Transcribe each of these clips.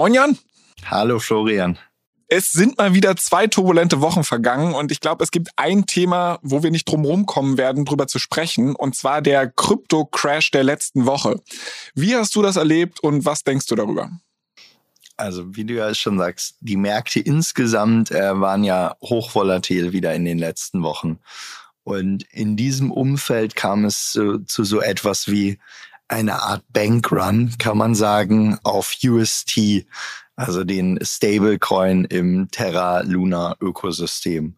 Moin Jan. Hallo Florian. Es sind mal wieder zwei turbulente Wochen vergangen und ich glaube, es gibt ein Thema, wo wir nicht drum kommen werden, drüber zu sprechen, und zwar der Krypto-Crash der letzten Woche. Wie hast du das erlebt und was denkst du darüber? Also wie du ja schon sagst, die Märkte insgesamt äh, waren ja hochvolatil wieder in den letzten Wochen. Und in diesem Umfeld kam es zu, zu so etwas wie eine Art Bankrun, kann man sagen, auf UST, also den Stablecoin im Terra Luna Ökosystem.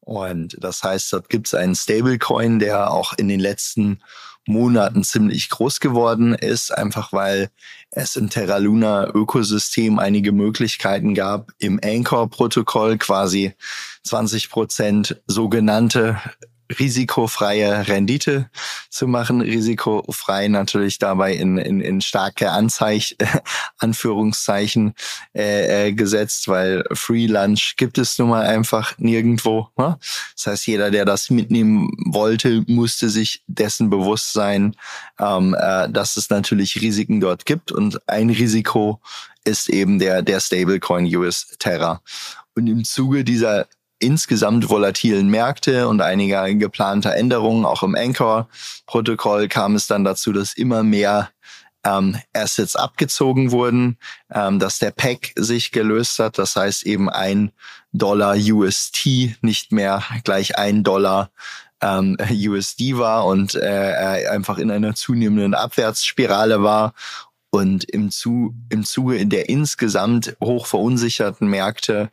Und das heißt, dort gibt es einen Stablecoin, der auch in den letzten Monaten ziemlich groß geworden ist, einfach weil es im Terra Luna Ökosystem einige Möglichkeiten gab, im Anchor-Protokoll quasi 20 Prozent sogenannte risikofreie Rendite zu machen. Risikofrei natürlich dabei in, in, in starke Anzeich, Anführungszeichen äh, äh, gesetzt, weil Free Lunch gibt es nun mal einfach nirgendwo. Ne? Das heißt, jeder, der das mitnehmen wollte, musste sich dessen bewusst sein, ähm, äh, dass es natürlich Risiken dort gibt. Und ein Risiko ist eben der, der Stablecoin US Terra. Und im Zuge dieser insgesamt volatilen Märkte und einiger geplanter Änderungen auch im Anchor-Protokoll kam es dann dazu, dass immer mehr ähm, Assets abgezogen wurden, ähm, dass der Pack sich gelöst hat. Das heißt eben ein Dollar UST nicht mehr gleich ein Dollar ähm, USD war und äh, einfach in einer zunehmenden Abwärtsspirale war. Und im, Zu im Zuge der insgesamt hoch verunsicherten Märkte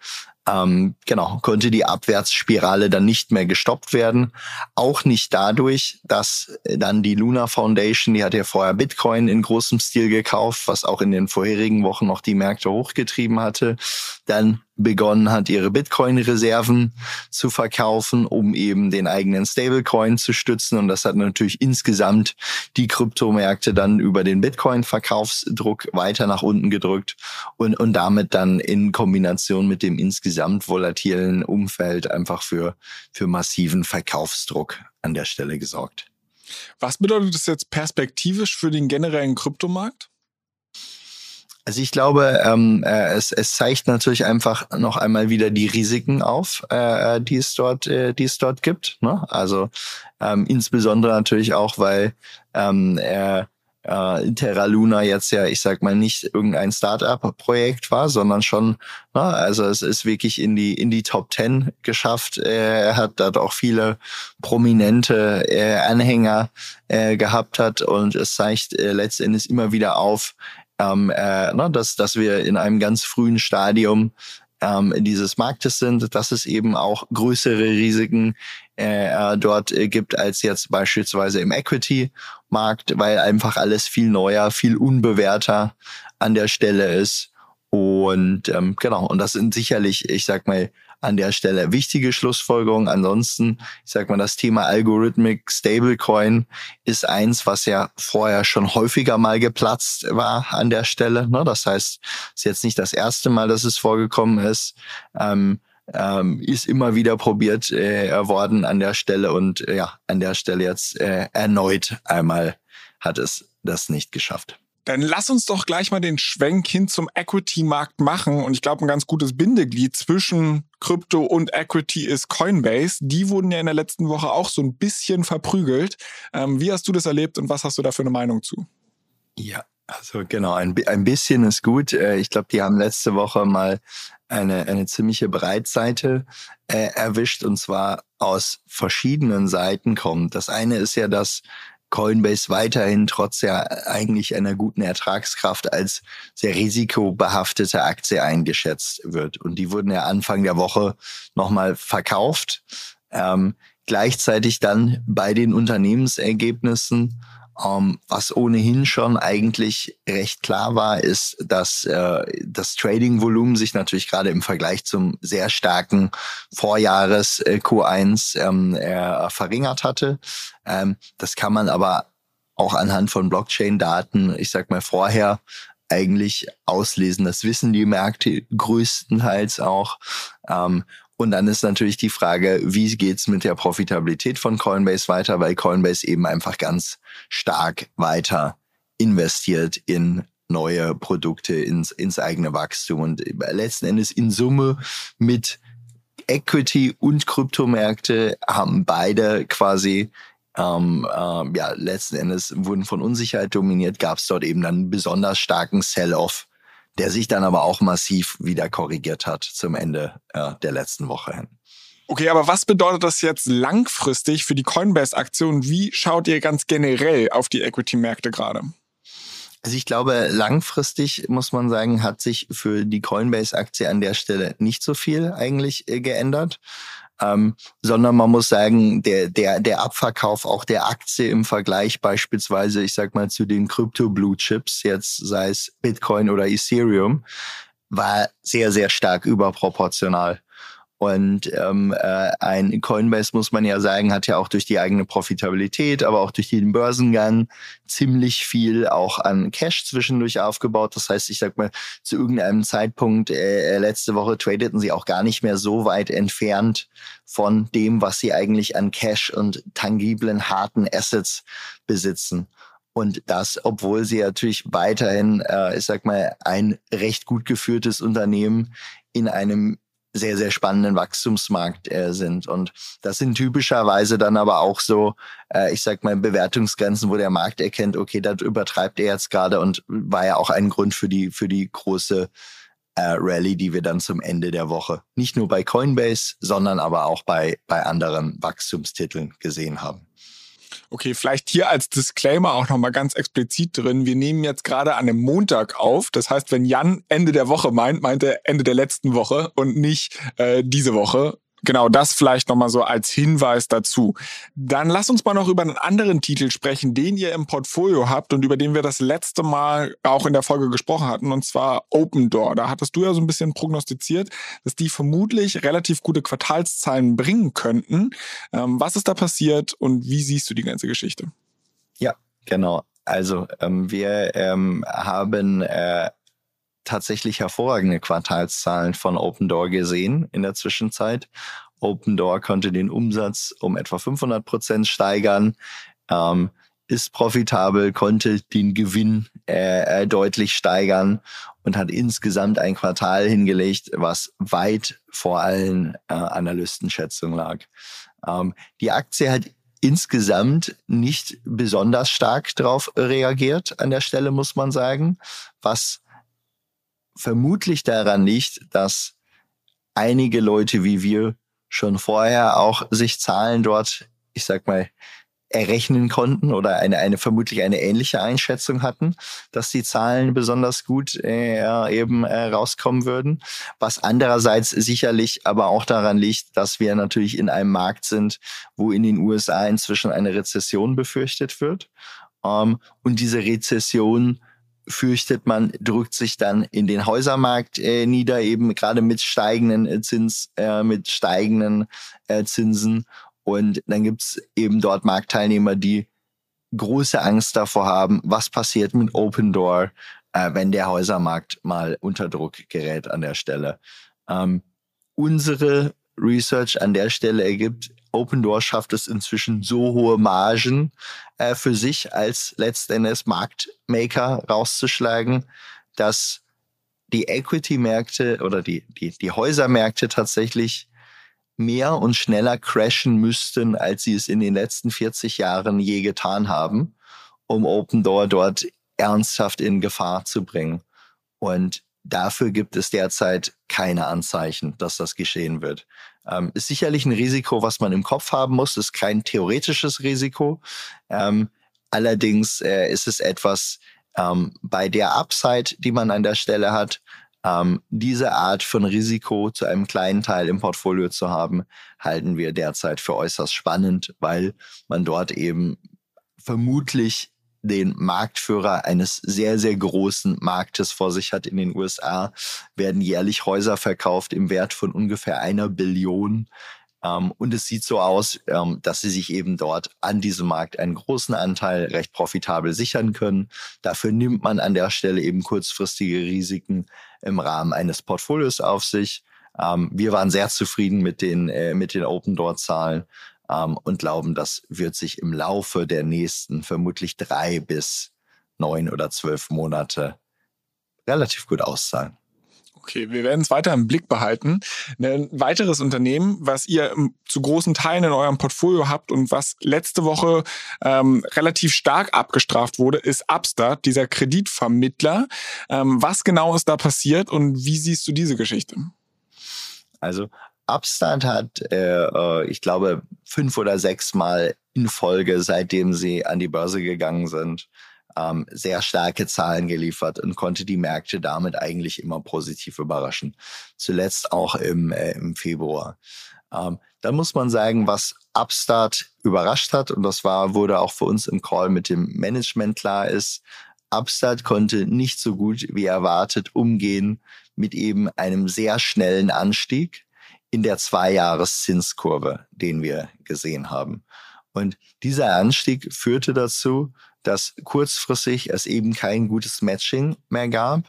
ähm, genau, konnte die Abwärtsspirale dann nicht mehr gestoppt werden. Auch nicht dadurch, dass dann die Luna Foundation, die hat ja vorher Bitcoin in großem Stil gekauft, was auch in den vorherigen Wochen noch die Märkte hochgetrieben hatte, dann begonnen hat, ihre Bitcoin-Reserven zu verkaufen, um eben den eigenen Stablecoin zu stützen. Und das hat natürlich insgesamt die Kryptomärkte dann über den Bitcoin-Verkaufsdruck weiter nach unten gedrückt und, und damit dann in Kombination mit dem insgesamt volatilen Umfeld einfach für, für massiven Verkaufsdruck an der Stelle gesorgt. Was bedeutet das jetzt perspektivisch für den generellen Kryptomarkt? Also ich glaube, ähm, äh, es, es zeigt natürlich einfach noch einmal wieder die Risiken auf, äh, die es dort, äh, die es dort gibt. Ne? Also ähm, insbesondere natürlich auch, weil ähm, äh, äh, Terra Luna jetzt ja, ich sag mal, nicht irgendein Startup-Projekt war, sondern schon, ne, also es ist wirklich in die in die Top Ten geschafft. Äh, er hat dort auch viele prominente äh, Anhänger äh, gehabt hat und es zeigt äh, letztendlich immer wieder auf, ähm, äh, ne, dass, dass wir in einem ganz frühen Stadium ähm, dieses Marktes sind, dass es eben auch größere Risiken äh, dort äh, gibt als jetzt beispielsweise im Equity-Markt, weil einfach alles viel neuer, viel unbewährter an der Stelle ist. Und ähm, genau, und das sind sicherlich, ich sag mal, an der Stelle wichtige Schlussfolgerung. Ansonsten, ich sag mal, das Thema Algorithmic Stablecoin ist eins, was ja vorher schon häufiger mal geplatzt war an der Stelle. Ne? Das heißt, es ist jetzt nicht das erste Mal, dass es vorgekommen ist. Ähm, ähm, ist immer wieder probiert äh, worden an der Stelle und äh, ja, an der Stelle jetzt äh, erneut einmal hat es das nicht geschafft. Dann lass uns doch gleich mal den Schwenk hin zum Equity-Markt machen. Und ich glaube, ein ganz gutes Bindeglied zwischen Krypto und Equity ist Coinbase. Die wurden ja in der letzten Woche auch so ein bisschen verprügelt. Ähm, wie hast du das erlebt und was hast du da für eine Meinung zu? Ja, also genau, ein, ein bisschen ist gut. Äh, ich glaube, die haben letzte Woche mal eine, eine ziemliche Breitseite äh, erwischt und zwar aus verschiedenen Seiten kommt. Das eine ist ja, dass Coinbase weiterhin trotz ja eigentlich einer guten Ertragskraft als sehr risikobehaftete Aktie eingeschätzt wird. Und die wurden ja Anfang der Woche nochmal verkauft. Ähm, gleichzeitig dann bei den Unternehmensergebnissen ähm, was ohnehin schon eigentlich recht klar war, ist, dass äh, das Trading-Volumen sich natürlich gerade im Vergleich zum sehr starken Vorjahres äh, Q1 ähm, äh, verringert hatte. Ähm, das kann man aber auch anhand von Blockchain-Daten, ich sag mal vorher, eigentlich auslesen. Das wissen die Märkte größtenteils auch. Ähm, und dann ist natürlich die Frage, wie geht's mit der Profitabilität von Coinbase weiter, weil Coinbase eben einfach ganz stark weiter investiert in neue Produkte, ins, ins eigene Wachstum und letzten Endes in Summe mit Equity und Kryptomärkte haben beide quasi ähm, äh, ja, letzten Endes wurden von Unsicherheit dominiert, gab es dort eben dann besonders starken Sell-off der sich dann aber auch massiv wieder korrigiert hat zum Ende äh, der letzten Woche hin. Okay, aber was bedeutet das jetzt langfristig für die Coinbase-Aktion? Wie schaut ihr ganz generell auf die Equity-Märkte gerade? Also ich glaube, langfristig muss man sagen, hat sich für die Coinbase-Aktie an der Stelle nicht so viel eigentlich äh, geändert ähm, sondern man muss sagen, der, der, der Abverkauf auch der Aktie im Vergleich beispielsweise, ich sag mal, zu den Krypto-Blue-Chips, jetzt sei es Bitcoin oder Ethereum, war sehr, sehr stark überproportional. Und ähm, äh, ein Coinbase, muss man ja sagen, hat ja auch durch die eigene Profitabilität, aber auch durch den Börsengang ziemlich viel auch an Cash zwischendurch aufgebaut. Das heißt, ich sag mal, zu irgendeinem Zeitpunkt äh, letzte Woche tradeten sie auch gar nicht mehr so weit entfernt von dem, was sie eigentlich an Cash und tangiblen, harten Assets besitzen. Und das, obwohl sie natürlich weiterhin, äh, ich sag mal, ein recht gut geführtes Unternehmen in einem sehr, sehr spannenden Wachstumsmarkt äh, sind. Und das sind typischerweise dann aber auch so, äh, ich sag mal, Bewertungsgrenzen, wo der Markt erkennt, okay, das übertreibt er jetzt gerade und war ja auch ein Grund für die, für die große äh, Rallye, die wir dann zum Ende der Woche nicht nur bei Coinbase, sondern aber auch bei, bei anderen Wachstumstiteln gesehen haben. Okay, vielleicht hier als Disclaimer auch nochmal ganz explizit drin. Wir nehmen jetzt gerade an einem Montag auf. Das heißt, wenn Jan Ende der Woche meint, meint er Ende der letzten Woche und nicht äh, diese Woche. Genau, das vielleicht nochmal so als Hinweis dazu. Dann lass uns mal noch über einen anderen Titel sprechen, den ihr im Portfolio habt und über den wir das letzte Mal auch in der Folge gesprochen hatten, und zwar Open Door. Da hattest du ja so ein bisschen prognostiziert, dass die vermutlich relativ gute Quartalszahlen bringen könnten. Ähm, was ist da passiert und wie siehst du die ganze Geschichte? Ja, genau. Also ähm, wir ähm, haben äh, tatsächlich hervorragende Quartalszahlen von Open Door gesehen in der Zwischenzeit. Open Door konnte den Umsatz um etwa 500 Prozent steigern, ähm, ist profitabel, konnte den Gewinn äh, äh, deutlich steigern und hat insgesamt ein Quartal hingelegt, was weit vor allen äh, Analystenschätzungen lag. Ähm, die Aktie hat insgesamt nicht besonders stark darauf reagiert an der Stelle, muss man sagen, was vermutlich daran liegt, dass einige Leute wie wir schon vorher auch sich Zahlen dort, ich sag mal, errechnen konnten oder eine, eine vermutlich eine ähnliche Einschätzung hatten, dass die Zahlen besonders gut äh, eben äh, rauskommen würden. Was andererseits sicherlich aber auch daran liegt, dass wir natürlich in einem Markt sind, wo in den USA inzwischen eine Rezession befürchtet wird. Ähm, und diese Rezession fürchtet man, drückt sich dann in den Häusermarkt äh, nieder, eben gerade mit steigenden äh, Zins, äh, mit steigenden äh, Zinsen. Und dann gibt's eben dort Marktteilnehmer, die große Angst davor haben, was passiert mit Open Door, äh, wenn der Häusermarkt mal unter Druck gerät an der Stelle. Ähm, unsere Research an der Stelle ergibt, Open Door schafft es inzwischen so hohe Margen äh, für sich als letztendlich Marktmaker rauszuschlagen, dass die Equity-Märkte oder die, die, die Häusermärkte tatsächlich mehr und schneller crashen müssten, als sie es in den letzten 40 Jahren je getan haben, um Open Door dort ernsthaft in Gefahr zu bringen. Und dafür gibt es derzeit keine Anzeichen, dass das geschehen wird. Ähm, ist sicherlich ein Risiko, was man im Kopf haben muss, ist kein theoretisches Risiko. Ähm, allerdings äh, ist es etwas ähm, bei der Upside, die man an der Stelle hat, ähm, diese Art von Risiko zu einem kleinen Teil im Portfolio zu haben, halten wir derzeit für äußerst spannend, weil man dort eben vermutlich den Marktführer eines sehr, sehr großen Marktes vor sich hat in den USA, werden jährlich Häuser verkauft im Wert von ungefähr einer Billion. Ähm, und es sieht so aus, ähm, dass sie sich eben dort an diesem Markt einen großen Anteil recht profitabel sichern können. Dafür nimmt man an der Stelle eben kurzfristige Risiken im Rahmen eines Portfolios auf sich. Ähm, wir waren sehr zufrieden mit den, äh, mit den Open Door Zahlen und glauben, das wird sich im Laufe der nächsten vermutlich drei bis neun oder zwölf Monate relativ gut auszahlen. Okay, wir werden es weiter im Blick behalten. Ein weiteres Unternehmen, was ihr zu großen Teilen in eurem Portfolio habt und was letzte Woche ähm, relativ stark abgestraft wurde, ist Upstart, dieser Kreditvermittler. Ähm, was genau ist da passiert und wie siehst du diese Geschichte? Also Upstart hat, äh, äh ich glaube, fünf oder sechs Mal in Folge, seitdem sie an die Börse gegangen sind, ähm, sehr starke Zahlen geliefert und konnte die Märkte damit eigentlich immer positiv überraschen. Zuletzt auch im, äh, im Februar. Ähm, dann muss man sagen, was Upstart überrascht hat, und das war, wurde auch für uns im Call mit dem Management klar ist, Upstart konnte nicht so gut wie erwartet umgehen mit eben einem sehr schnellen Anstieg in der Zweijahreszinskurve, den wir gesehen haben. Und dieser Anstieg führte dazu, dass kurzfristig es eben kein gutes Matching mehr gab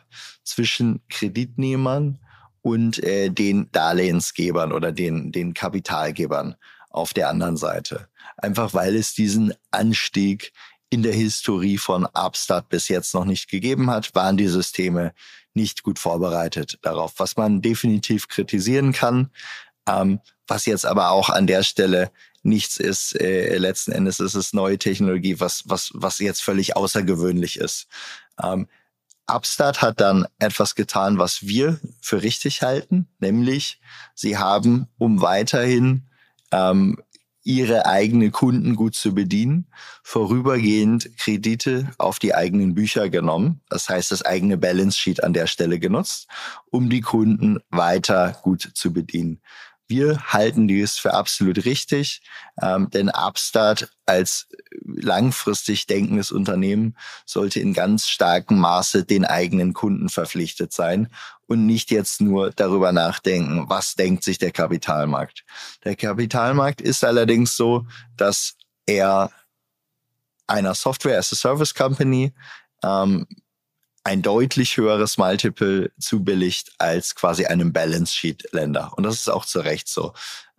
zwischen Kreditnehmern und äh, den Darlehensgebern oder den, den Kapitalgebern auf der anderen Seite. Einfach weil es diesen Anstieg in der Historie von Upstart bis jetzt noch nicht gegeben hat, waren die Systeme nicht gut vorbereitet darauf, was man definitiv kritisieren kann, ähm, was jetzt aber auch an der Stelle nichts ist. Äh, letzten Endes ist es neue Technologie, was, was, was jetzt völlig außergewöhnlich ist. Ähm, Upstart hat dann etwas getan, was wir für richtig halten, nämlich sie haben, um weiterhin ähm, ihre eigenen Kunden gut zu bedienen, vorübergehend Kredite auf die eigenen Bücher genommen. Das heißt, das eigene Balance Sheet an der Stelle genutzt, um die Kunden weiter gut zu bedienen. Wir halten dies für absolut richtig, ähm, denn Upstart als langfristig denkendes Unternehmen sollte in ganz starkem Maße den eigenen Kunden verpflichtet sein und nicht jetzt nur darüber nachdenken, was denkt sich der Kapitalmarkt. Der Kapitalmarkt ist allerdings so, dass er einer Software as a Service Company ähm, ein deutlich höheres Multiple zubilligt als quasi einem Balance Sheet Länder. Und das ist auch zu Recht so.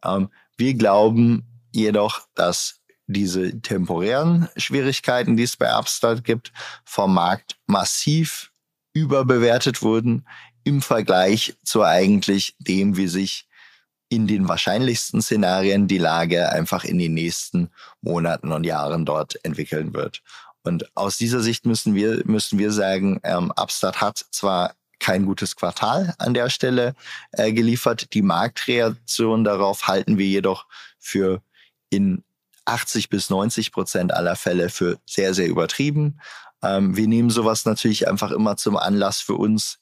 Ähm, wir glauben jedoch, dass diese temporären Schwierigkeiten, die es bei Upstart gibt, vom Markt massiv überbewertet wurden im Vergleich zu eigentlich dem, wie sich in den wahrscheinlichsten Szenarien die Lage einfach in den nächsten Monaten und Jahren dort entwickeln wird. Und aus dieser Sicht müssen wir, müssen wir sagen, ähm, Upstart hat zwar kein gutes Quartal an der Stelle äh, geliefert. Die Marktreaktion darauf halten wir jedoch für in 80 bis 90 Prozent aller Fälle für sehr, sehr übertrieben. Ähm, wir nehmen sowas natürlich einfach immer zum Anlass für uns,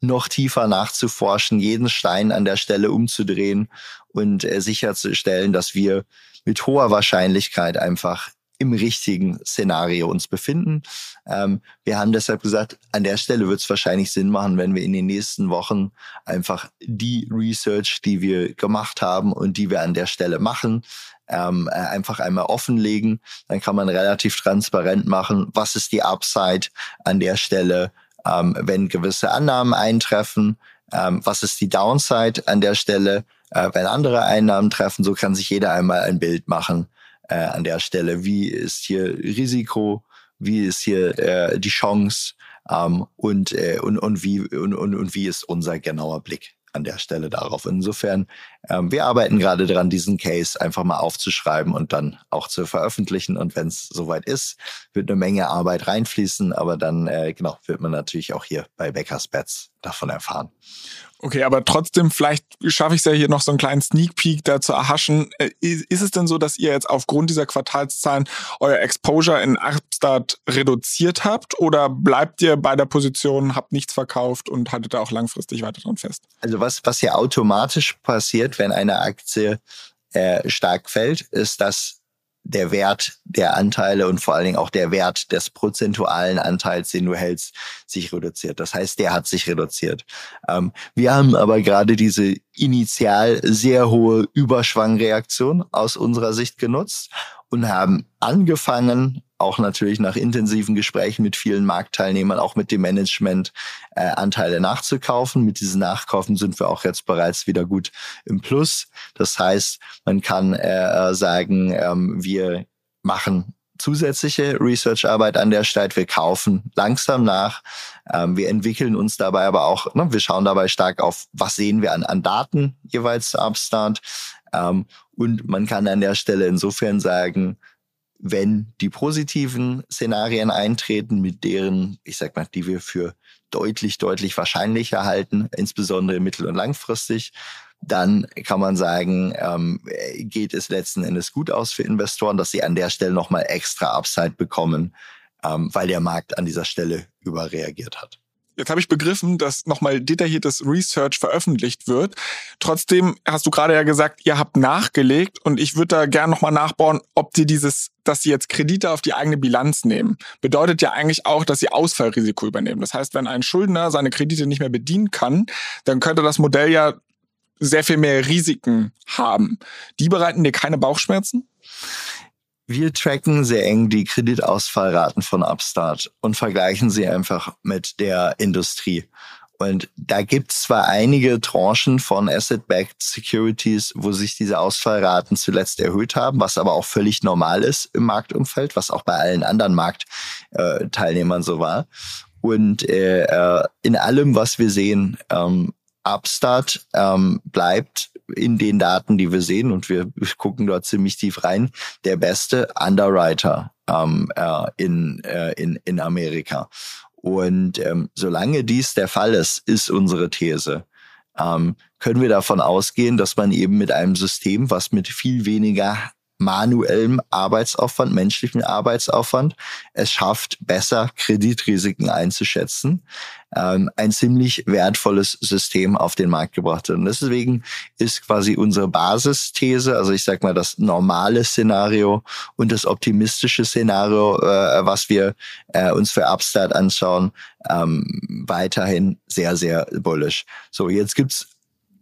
noch tiefer nachzuforschen, jeden Stein an der Stelle umzudrehen und äh, sicherzustellen, dass wir mit hoher Wahrscheinlichkeit einfach im richtigen Szenario uns befinden. Ähm, wir haben deshalb gesagt, an der Stelle wird es wahrscheinlich Sinn machen, wenn wir in den nächsten Wochen einfach die Research, die wir gemacht haben und die wir an der Stelle machen, ähm, äh, einfach einmal offenlegen. Dann kann man relativ transparent machen, was ist die Upside an der Stelle, ähm, wenn gewisse Annahmen eintreffen, ähm, was ist die Downside an der Stelle, äh, wenn andere Einnahmen treffen. So kann sich jeder einmal ein Bild machen äh, an der Stelle. Wie ist hier Risiko? Wie ist hier äh, die Chance? Ähm, und, äh, und, und, wie, und, und, und wie ist unser genauer Blick an der Stelle darauf? Insofern, ähm, wir arbeiten gerade daran, diesen Case einfach mal aufzuschreiben und dann auch zu veröffentlichen. Und wenn es soweit ist, wird eine Menge Arbeit reinfließen, aber dann äh, genau wird man natürlich auch hier bei Beckers Bets davon erfahren. Okay, aber trotzdem, vielleicht schaffe ich es ja hier noch so einen kleinen Sneak Peek da zu erhaschen. Äh, ist es denn so, dass ihr jetzt aufgrund dieser Quartalszahlen euer Exposure in Upstart reduziert habt oder bleibt ihr bei der Position, habt nichts verkauft und haltet da auch langfristig weiter dran fest? Also was, was ja automatisch passiert, wenn eine Aktie äh, stark fällt, ist, dass der Wert der Anteile und vor allen Dingen auch der Wert des prozentualen Anteils, den du hältst, sich reduziert. Das heißt, der hat sich reduziert. Ähm, wir haben aber gerade diese initial sehr hohe Überschwangreaktion aus unserer Sicht genutzt und haben angefangen, auch natürlich nach intensiven Gesprächen mit vielen Marktteilnehmern, auch mit dem Management, äh, Anteile nachzukaufen. Mit diesen Nachkaufen sind wir auch jetzt bereits wieder gut im Plus. Das heißt, man kann äh, äh sagen, ähm, wir machen zusätzliche Research-Arbeit an der Stelle. Wir kaufen langsam nach. Ähm, wir entwickeln uns dabei aber auch, ne, wir schauen dabei stark auf, was sehen wir an, an Daten jeweils zu Upstart. Ähm, und man kann an der Stelle insofern sagen, wenn die positiven Szenarien eintreten, mit deren, ich sag mal, die wir für deutlich, deutlich wahrscheinlicher halten, insbesondere mittel- und langfristig, dann kann man sagen, ähm, geht es letzten Endes gut aus für Investoren, dass sie an der Stelle nochmal extra Upside bekommen, ähm, weil der Markt an dieser Stelle überreagiert hat. Jetzt habe ich begriffen, dass nochmal detailliertes Research veröffentlicht wird. Trotzdem hast du gerade ja gesagt, ihr habt nachgelegt und ich würde da gerne nochmal nachbauen, ob die dieses, dass sie jetzt Kredite auf die eigene Bilanz nehmen, bedeutet ja eigentlich auch, dass sie Ausfallrisiko übernehmen. Das heißt, wenn ein Schuldner seine Kredite nicht mehr bedienen kann, dann könnte das Modell ja sehr viel mehr Risiken haben. Die bereiten dir keine Bauchschmerzen? Wir tracken sehr eng die Kreditausfallraten von Upstart und vergleichen sie einfach mit der Industrie. Und da gibt es zwar einige Tranchen von Asset-Backed Securities, wo sich diese Ausfallraten zuletzt erhöht haben, was aber auch völlig normal ist im Marktumfeld, was auch bei allen anderen Marktteilnehmern so war. Und äh, äh, in allem, was wir sehen, ähm, Upstart ähm, bleibt in den Daten, die wir sehen, und wir gucken dort ziemlich tief rein, der beste Underwriter ähm, äh, in, äh, in, in Amerika. Und ähm, solange dies der Fall ist, ist unsere These, ähm, können wir davon ausgehen, dass man eben mit einem System, was mit viel weniger manuellem Arbeitsaufwand, menschlichem Arbeitsaufwand es schafft, besser Kreditrisiken einzuschätzen, ähm, ein ziemlich wertvolles System auf den Markt gebracht. Und deswegen ist quasi unsere Basisthese, also ich sag mal das normale Szenario und das optimistische Szenario, äh, was wir äh, uns für Upstart anschauen, ähm, weiterhin sehr, sehr bullish. So, jetzt gibt's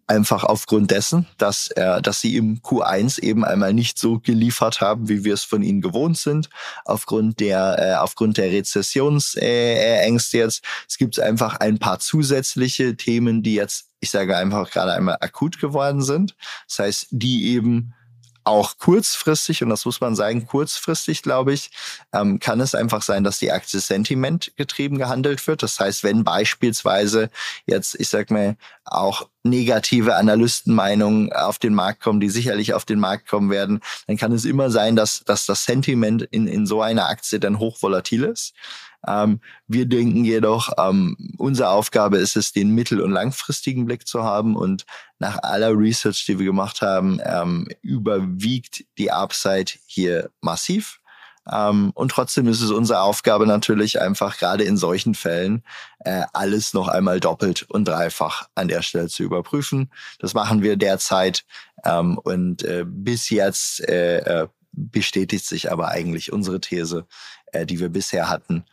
einfach aufgrund dessen, dass, äh, dass sie im Q1 eben einmal nicht so geliefert haben, wie wir es von ihnen gewohnt sind, aufgrund der, äh, aufgrund der Rezessionsängste jetzt. Es gibt einfach ein paar zusätzliche Themen, die jetzt, ich sage einfach gerade einmal akut geworden sind. Das heißt, die eben auch kurzfristig, und das muss man sagen, kurzfristig, glaube ich, ähm, kann es einfach sein, dass die Aktie Sentiment getrieben gehandelt wird. Das heißt, wenn beispielsweise jetzt, ich sag mal, auch negative Analystenmeinungen auf den Markt kommen, die sicherlich auf den Markt kommen werden, dann kann es immer sein, dass, dass das Sentiment in, in so einer Aktie dann hochvolatil ist. Ähm, wir denken jedoch, ähm, unsere Aufgabe ist es, den mittel- und langfristigen Blick zu haben und nach aller Research, die wir gemacht haben, ähm, überwiegt die Upside hier massiv. Ähm, und trotzdem ist es unsere Aufgabe natürlich einfach gerade in solchen Fällen äh, alles noch einmal doppelt und dreifach an der Stelle zu überprüfen. Das machen wir derzeit ähm, und äh, bis jetzt äh, bestätigt sich aber eigentlich unsere These, die wir bisher hatten,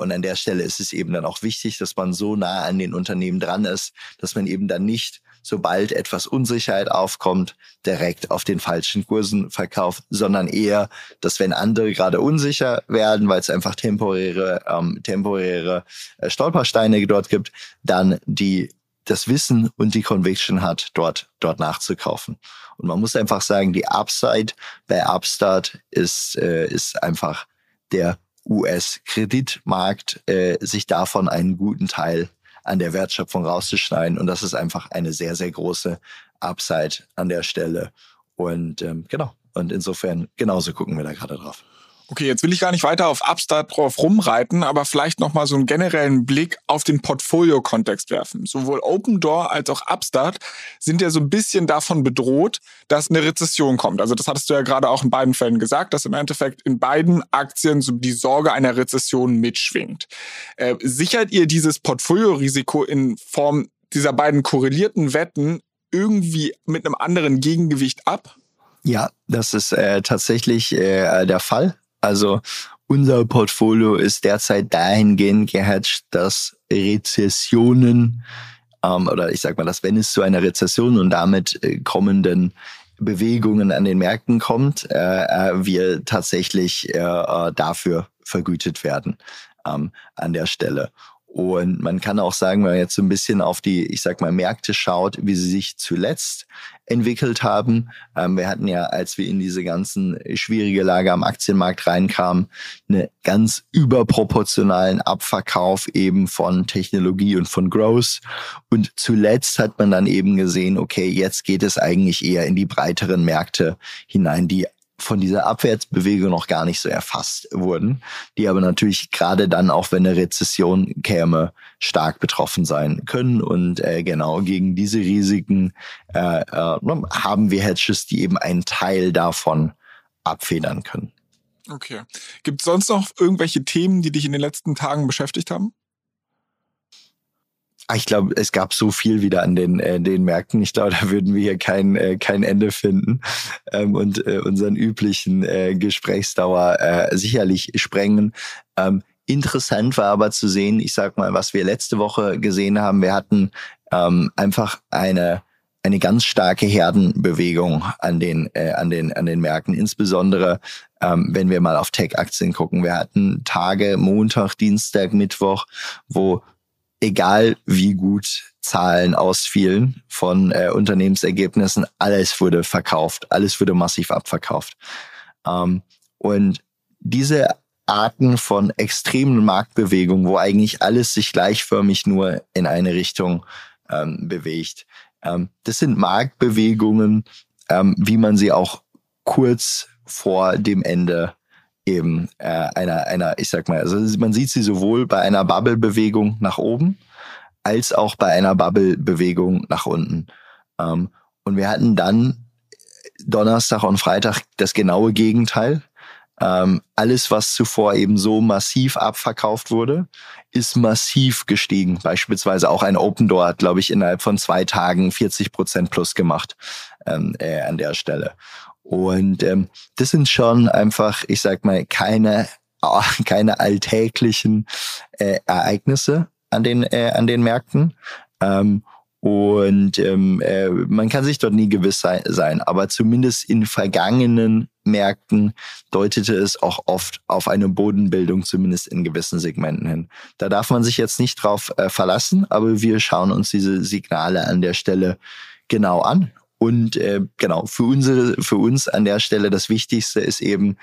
und an der Stelle ist es eben dann auch wichtig, dass man so nah an den Unternehmen dran ist, dass man eben dann nicht, sobald etwas Unsicherheit aufkommt, direkt auf den falschen Kursen verkauft, sondern eher, dass wenn andere gerade unsicher werden, weil es einfach temporäre, ähm, temporäre äh, Stolpersteine dort gibt, dann die das Wissen und die Conviction hat, dort, dort nachzukaufen. Und man muss einfach sagen, die Upside bei Upstart ist, äh, ist einfach der US-Kreditmarkt äh, sich davon einen guten Teil an der Wertschöpfung rauszuschneiden. Und das ist einfach eine sehr, sehr große Upside an der Stelle. Und ähm, genau. Und insofern genauso gucken wir da gerade drauf. Okay, jetzt will ich gar nicht weiter auf Upstart drauf rumreiten, aber vielleicht nochmal so einen generellen Blick auf den Portfolio-Kontext werfen. Sowohl Open Door als auch Upstart sind ja so ein bisschen davon bedroht, dass eine Rezession kommt. Also das hattest du ja gerade auch in beiden Fällen gesagt, dass im Endeffekt in beiden Aktien so die Sorge einer Rezession mitschwingt. Äh, sichert ihr dieses Portfoliorisiko in Form dieser beiden korrelierten Wetten irgendwie mit einem anderen Gegengewicht ab? Ja, das ist äh, tatsächlich äh, der Fall. Also unser Portfolio ist derzeit dahingehend gehatcht, dass Rezessionen ähm, oder ich sag mal, dass wenn es zu einer Rezession und damit äh, kommenden Bewegungen an den Märkten kommt, äh, äh wir tatsächlich äh, äh, dafür vergütet werden ähm, an der Stelle. Und man kann auch sagen, wenn man jetzt so ein bisschen auf die, ich sag mal, Märkte schaut, wie sie sich zuletzt entwickelt haben. Ähm, wir hatten ja, als wir in diese ganzen schwierige Lage am Aktienmarkt reinkamen, eine ganz überproportionalen Abverkauf eben von Technologie und von Growth. Und zuletzt hat man dann eben gesehen, okay, jetzt geht es eigentlich eher in die breiteren Märkte hinein, die von dieser Abwärtsbewegung noch gar nicht so erfasst wurden, die aber natürlich gerade dann auch, wenn eine Rezession käme, stark betroffen sein können. Und äh, genau gegen diese Risiken äh, äh, haben wir Hedges, die eben einen Teil davon abfedern können. Okay. Gibt es sonst noch irgendwelche Themen, die dich in den letzten Tagen beschäftigt haben? Ah, ich glaube, es gab so viel wieder an den, äh, den Märkten. Ich glaube, da würden wir hier kein, äh, kein Ende finden ähm, und äh, unseren üblichen äh, Gesprächsdauer äh, sicherlich sprengen. Ähm, interessant war aber zu sehen, ich sag mal, was wir letzte Woche gesehen haben. Wir hatten ähm, einfach eine eine ganz starke Herdenbewegung an den äh, an den an den Märkten, insbesondere ähm, wenn wir mal auf Tech-Aktien gucken. Wir hatten Tage Montag, Dienstag, Mittwoch, wo egal wie gut Zahlen ausfielen von äh, Unternehmensergebnissen, alles wurde verkauft, alles wurde massiv abverkauft. Ähm, und diese Arten von extremen Marktbewegungen, wo eigentlich alles sich gleichförmig nur in eine Richtung ähm, bewegt, ähm, das sind Marktbewegungen, ähm, wie man sie auch kurz vor dem Ende eben äh, einer, einer, ich sag mal, also man sieht sie sowohl bei einer Bubble-Bewegung nach oben als auch bei einer Bubble-Bewegung nach unten. Ähm, und wir hatten dann Donnerstag und Freitag das genaue Gegenteil. Ähm, alles, was zuvor eben so massiv abverkauft wurde, ist massiv gestiegen. Beispielsweise auch ein Open Door hat, glaube ich, innerhalb von zwei Tagen 40 Prozent plus gemacht ähm, äh, an der Stelle. Und ähm, das sind schon einfach, ich sag mal, keine, keine alltäglichen äh, Ereignisse an den, äh, an den Märkten. Ähm, und ähm, äh, man kann sich dort nie gewiss sein, aber zumindest in vergangenen Märkten deutete es auch oft auf eine Bodenbildung, zumindest in gewissen Segmenten hin. Da darf man sich jetzt nicht drauf äh, verlassen, aber wir schauen uns diese Signale an der Stelle genau an und äh, genau, für unsere, für uns an der Stelle das Wichtigste ist eben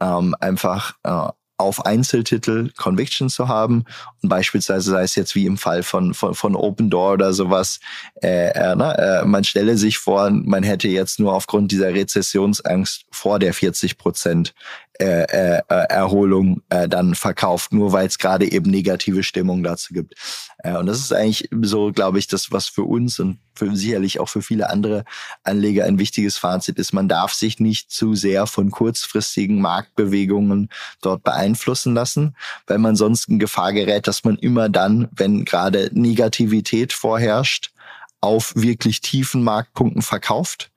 ähm, einfach äh, auf Einzeltitel Conviction zu haben. Und beispielsweise sei es jetzt wie im Fall von von, von Open Door oder sowas, äh, äh, ne, äh, man stelle sich vor, man hätte jetzt nur aufgrund dieser Rezessionsangst vor der 40 Prozent äh, äh, Erholung äh, dann verkauft, nur weil es gerade eben negative Stimmung dazu gibt. Äh, und das ist eigentlich so, glaube ich, das, was für uns und für sicherlich auch für viele andere Anleger ein wichtiges Fazit ist. Man darf sich nicht zu sehr von kurzfristigen Marktbewegungen dort beeinflussen lassen, weil man sonst in Gefahr gerät, dass man immer dann, wenn gerade Negativität vorherrscht, auf wirklich tiefen Marktpunkten verkauft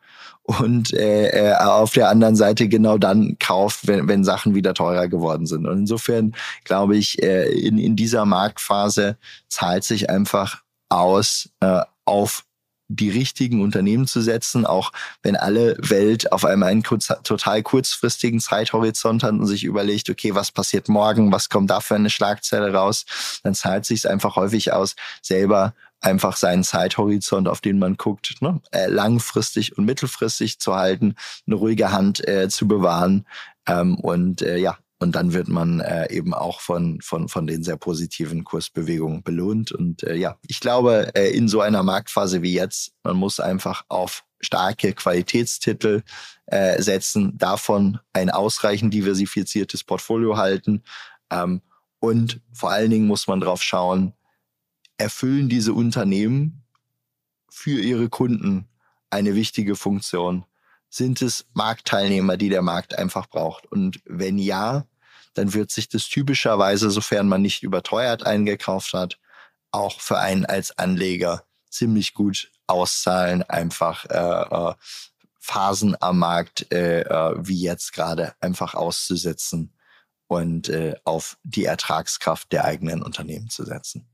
und äh, äh, auf der anderen Seite genau dann kauft, wenn, wenn Sachen wieder teurer geworden sind. Und insofern glaube ich, äh, in, in dieser Marktphase zahlt sich einfach aus, äh, auf die richtigen Unternehmen zu setzen, auch wenn alle Welt auf einmal einen kurz, total kurzfristigen Zeithorizont hat und sich überlegt, okay, was passiert morgen, was kommt da für eine Schlagzeile raus, dann zahlt sich einfach häufig aus, selber einfach seinen Zeithorizont, auf den man guckt, ne, äh, langfristig und mittelfristig zu halten, eine ruhige Hand äh, zu bewahren ähm, und äh, ja, und dann wird man äh, eben auch von, von, von den sehr positiven Kursbewegungen belohnt. Und äh, ja, ich glaube, äh, in so einer Marktphase wie jetzt, man muss einfach auf starke Qualitätstitel äh, setzen, davon ein ausreichend diversifiziertes Portfolio halten. Ähm, und vor allen Dingen muss man drauf schauen, erfüllen diese Unternehmen für ihre Kunden eine wichtige Funktion? Sind es Marktteilnehmer, die der Markt einfach braucht? Und wenn ja, dann wird sich das typischerweise, sofern man nicht überteuert eingekauft hat, auch für einen als Anleger ziemlich gut auszahlen, einfach äh, äh Phasen am Markt äh, äh, wie jetzt gerade einfach auszusetzen und äh, auf die Ertragskraft der eigenen Unternehmen zu setzen.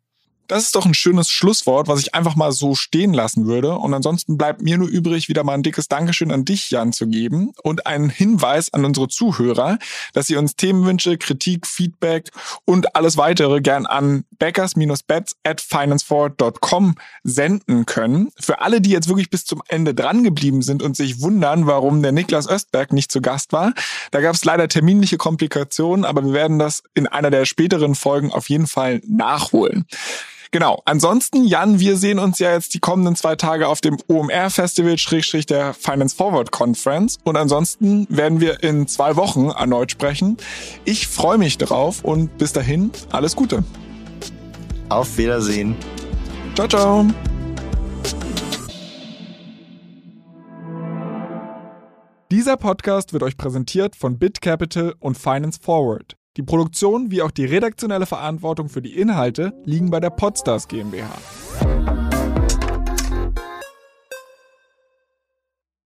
Das ist doch ein schönes Schlusswort, was ich einfach mal so stehen lassen würde. Und ansonsten bleibt mir nur übrig, wieder mal ein dickes Dankeschön an dich, Jan, zu geben und einen Hinweis an unsere Zuhörer, dass sie uns Themenwünsche, Kritik, Feedback und alles weitere gern an backers-bets at financeforward.com senden können. Für alle, die jetzt wirklich bis zum Ende dran geblieben sind und sich wundern, warum der Niklas Östberg nicht zu Gast war, da gab es leider terminliche Komplikationen, aber wir werden das in einer der späteren Folgen auf jeden Fall nachholen. Genau. Ansonsten, Jan, wir sehen uns ja jetzt die kommenden zwei Tage auf dem OMR Festival, Schrägstrich der Finance Forward Conference. Und ansonsten werden wir in zwei Wochen erneut sprechen. Ich freue mich drauf und bis dahin alles Gute. Auf Wiedersehen. Ciao, ciao. Dieser Podcast wird euch präsentiert von BitCapital und Finance Forward. Die Produktion wie auch die redaktionelle Verantwortung für die Inhalte liegen bei der Podstars GmbH.